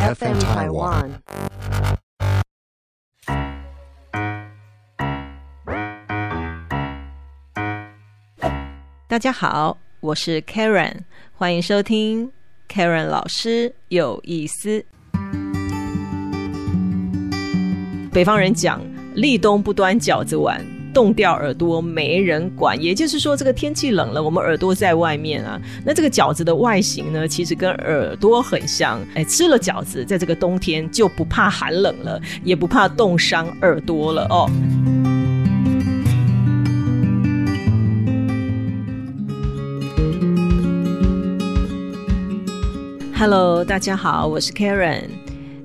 FM Taiwan。大家好，我是 Karen，欢迎收听 Karen 老师有意思。北方人讲立冬不端饺子碗，冻掉耳朵没人管。也就是说，这个天气冷了，我们耳朵在外面啊。那这个饺子的外形呢，其实跟耳朵很像。哎，吃了饺子，在这个冬天就不怕寒冷了，也不怕冻伤耳朵了哦。Hello，大家好，我是 Karen。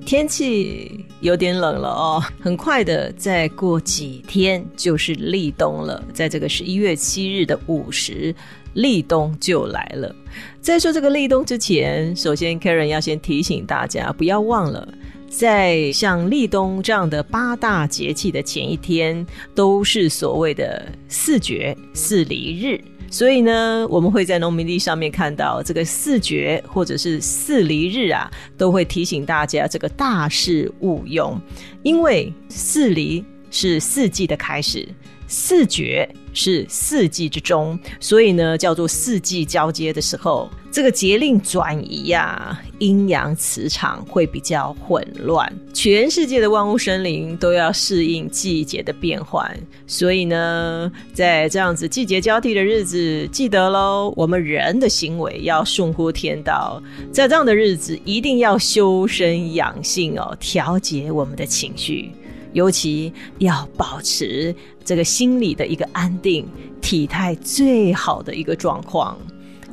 天气有点冷了哦，很快的，再过几天就是立冬了。在这个十一月七日的午时，立冬就来了。在说这个立冬之前，首先 Karen 要先提醒大家，不要忘了，在像立冬这样的八大节气的前一天，都是所谓的四绝四离日。所以呢，我们会在农民历上面看到这个四绝或者是四离日啊，都会提醒大家这个大事勿用，因为四离是四季的开始。四绝是四季之中，所以呢，叫做四季交接的时候，这个节令转移呀，阴阳磁场会比较混乱，全世界的万物生灵都要适应季节的变换，所以呢，在这样子季节交替的日子，记得喽，我们人的行为要顺乎天道，在这样的日子一定要修身养性哦，调节我们的情绪。尤其要保持这个心理的一个安定，体态最好的一个状况，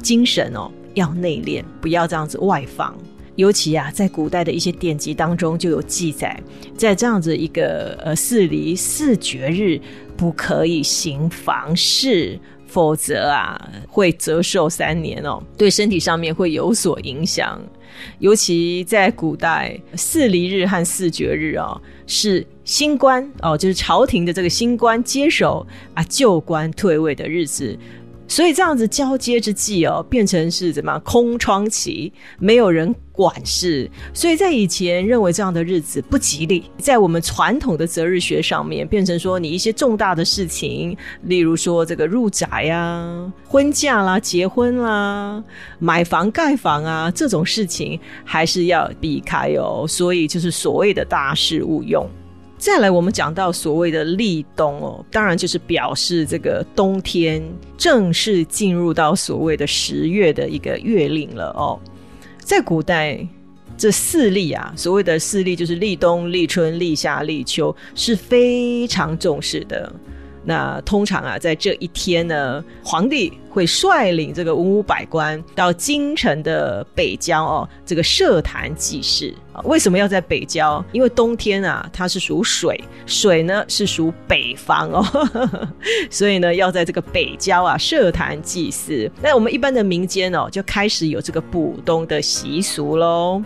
精神哦要内敛，不要这样子外放。尤其啊，在古代的一些典籍当中就有记载，在这样子一个呃四离四绝日，不可以行房事，否则啊会折寿三年哦，对身体上面会有所影响。尤其在古代，四离日和四绝日哦，是新官哦，就是朝廷的这个新官接手啊，旧官退位的日子。所以这样子交接之际哦，变成是怎么空窗期，没有人管事。所以在以前认为这样的日子不吉利，在我们传统的择日学上面，变成说你一些重大的事情，例如说这个入宅呀、婚嫁啦、结婚啦、买房盖房啊这种事情，还是要避开哦。所以就是所谓的大事勿用。再来，我们讲到所谓的立冬哦，当然就是表示这个冬天正式进入到所谓的十月的一个月令了哦。在古代，这四立啊，所谓的四立就是立冬、立春、立夏、立秋，是非常重视的。那通常啊，在这一天呢，皇帝会率领这个文武百官到京城的北郊哦，这个设坛祭祀啊。为什么要在北郊？因为冬天啊，它是属水，水呢是属北方哦，所以呢要在这个北郊啊设坛祭祀。那我们一般的民间哦，就开始有这个补冬的习俗喽。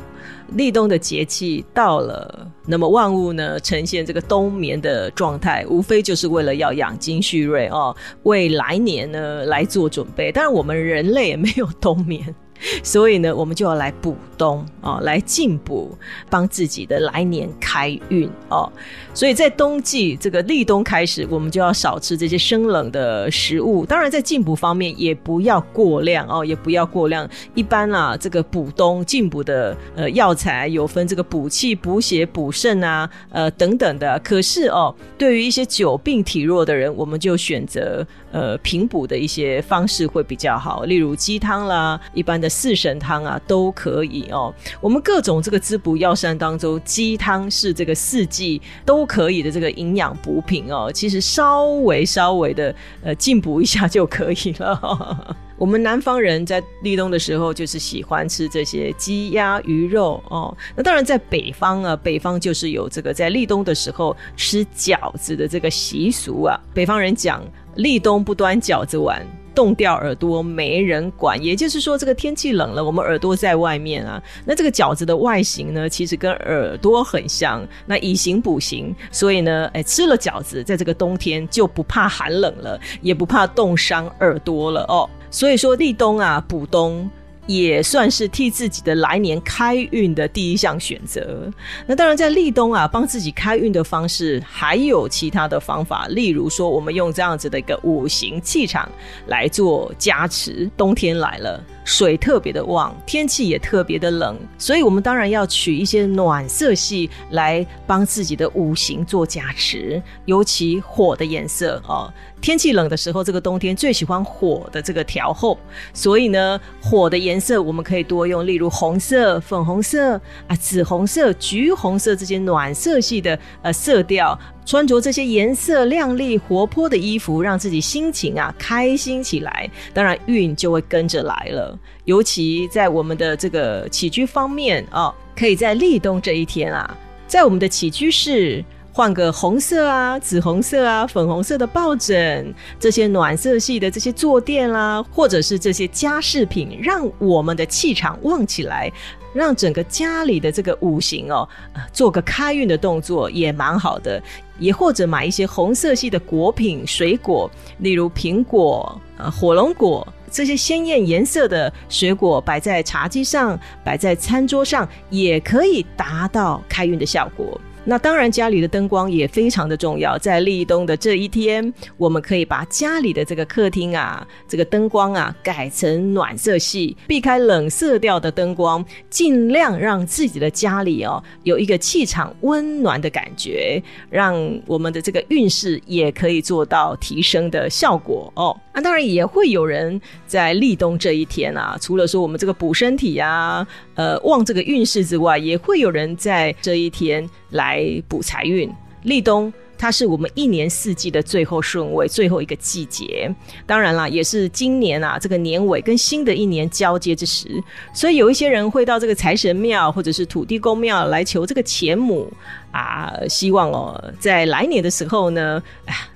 立冬的节气到了，那么万物呢呈现这个冬眠的状态，无非就是为了要养精蓄锐哦，为来年呢来做准备。当然，我们人类也没有冬眠。所以呢，我们就要来补冬啊，来进补，帮自己的来年开运哦。所以在冬季这个立冬开始，我们就要少吃这些生冷的食物。当然，在进补方面也不要过量哦，也不要过量。一般啊，这个补冬进补的呃药材有分这个补气、补血、补肾啊，呃等等的。可是哦，对于一些久病体弱的人，我们就选择呃平补的一些方式会比较好，例如鸡汤啦，一般的。四神汤啊都可以哦，我们各种这个滋补药膳当中，鸡汤是这个四季都可以的这个营养补品哦。其实稍微稍微的呃进补一下就可以了。我们南方人在立冬的时候就是喜欢吃这些鸡鸭鱼肉哦。那当然在北方啊，北方就是有这个在立冬的时候吃饺子的这个习俗啊。北方人讲立冬不端饺子碗。冻掉耳朵没人管，也就是说，这个天气冷了，我们耳朵在外面啊。那这个饺子的外形呢，其实跟耳朵很像，那以形补形，所以呢，哎，吃了饺子，在这个冬天就不怕寒冷了，也不怕冻伤耳朵了哦。所以说立冬啊，补冬。也算是替自己的来年开运的第一项选择。那当然，在立冬啊，帮自己开运的方式还有其他的方法，例如说，我们用这样子的一个五行气场来做加持。冬天来了。水特别的旺，天气也特别的冷，所以我们当然要取一些暖色系来帮自己的五行做加持，尤其火的颜色哦。天气冷的时候，这个冬天最喜欢火的这个调候，所以呢，火的颜色我们可以多用，例如红色、粉红色啊、紫红色、橘红色这些暖色系的呃色调。穿着这些颜色亮丽、活泼的衣服，让自己心情啊开心起来，当然运就会跟着来了。尤其在我们的这个起居方面哦，可以在立冬这一天啊，在我们的起居室换个红色啊、紫红色啊、粉红色的抱枕，这些暖色系的这些坐垫啦，或者是这些家饰品，让我们的气场旺起来。让整个家里的这个五行哦，做个开运的动作也蛮好的。也或者买一些红色系的果品、水果，例如苹果、呃火龙果这些鲜艳颜色的水果，摆在茶几上、摆在餐桌上，也可以达到开运的效果。那当然，家里的灯光也非常的重要。在立冬的这一天，我们可以把家里的这个客厅啊，这个灯光啊，改成暖色系，避开冷色调的灯光，尽量让自己的家里哦有一个气场温暖的感觉，让我们的这个运势也可以做到提升的效果哦。那当然也会有人在立冬这一天啊，除了说我们这个补身体啊，呃旺这个运势之外，也会有人在这一天来。补财运，立冬它是我们一年四季的最后顺位，最后一个季节。当然啦，也是今年啊这个年尾跟新的一年交接之时，所以有一些人会到这个财神庙或者是土地公庙来求这个钱母啊，希望哦在来年的时候呢，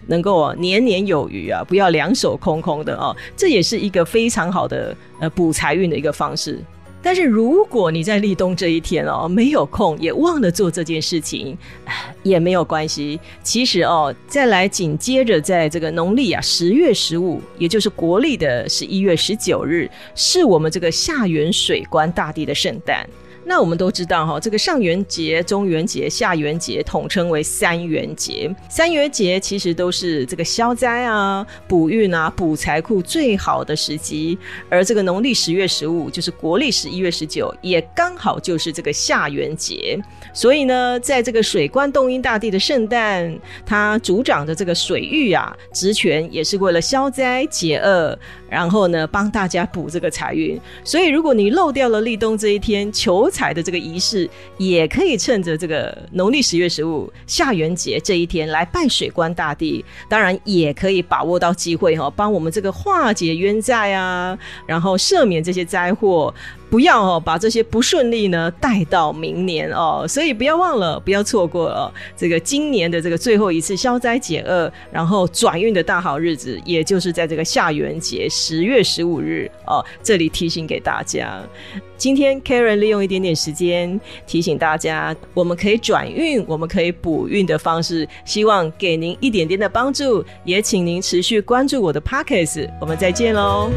能够年年有余啊，不要两手空空的哦。这也是一个非常好的呃补财运的一个方式。但是如果你在立冬这一天哦没有空，也忘了做这件事情，也没有关系。其实哦，再来紧接着在这个农历啊十月十五，也就是国历的十一月十九日，是我们这个下元水关大地的圣诞。那我们都知道哈，这个上元节、中元节、下元节统称为三元节。三元节其实都是这个消灾啊、补运啊、补财库最好的时机。而这个农历十月十五，就是国历十一月十九，也刚好就是这个下元节。所以呢，在这个水官洞阴大帝的圣诞，他主掌的这个水域啊，职权也是为了消灾解厄。然后呢，帮大家补这个财运。所以，如果你漏掉了立冬这一天求彩的这个仪式，也可以趁着这个农历十月十五下元节这一天来拜水官大帝。当然，也可以把握到机会哈，帮我们这个化解冤债啊，然后赦免这些灾祸。不要哦，把这些不顺利呢带到明年哦，所以不要忘了，不要错过哦这个今年的这个最后一次消灾解厄，然后转运的大好日子，也就是在这个下元节十月十五日哦。这里提醒给大家，今天 Karen 利用一点点时间提醒大家，我们可以转运，我们可以补运的方式，希望给您一点点的帮助，也请您持续关注我的 Pockets，我们再见喽。